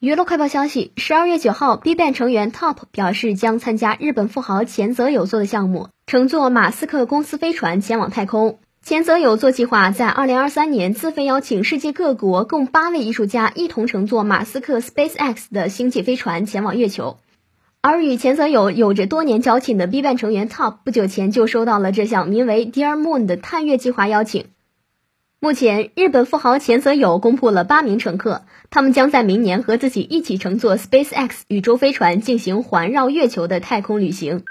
娱乐快报消息：十二月九号，Bban 成员 Top 表示将参加日本富豪前泽友做的项目，乘坐马斯克公司飞船前往太空。前泽友做计划在二零二三年自费邀请世界各国共八位艺术家一同乘坐马斯克 SpaceX 的星际飞船前往月球。而与前泽友有着多年交情的 Bban 成员 Top 不久前就收到了这项名为 Dear Moon 的探月计划邀请。目前，日本富豪前泽友公布了八名乘客，他们将在明年和自己一起乘坐 SpaceX 宇宙飞船进行环绕月球的太空旅行。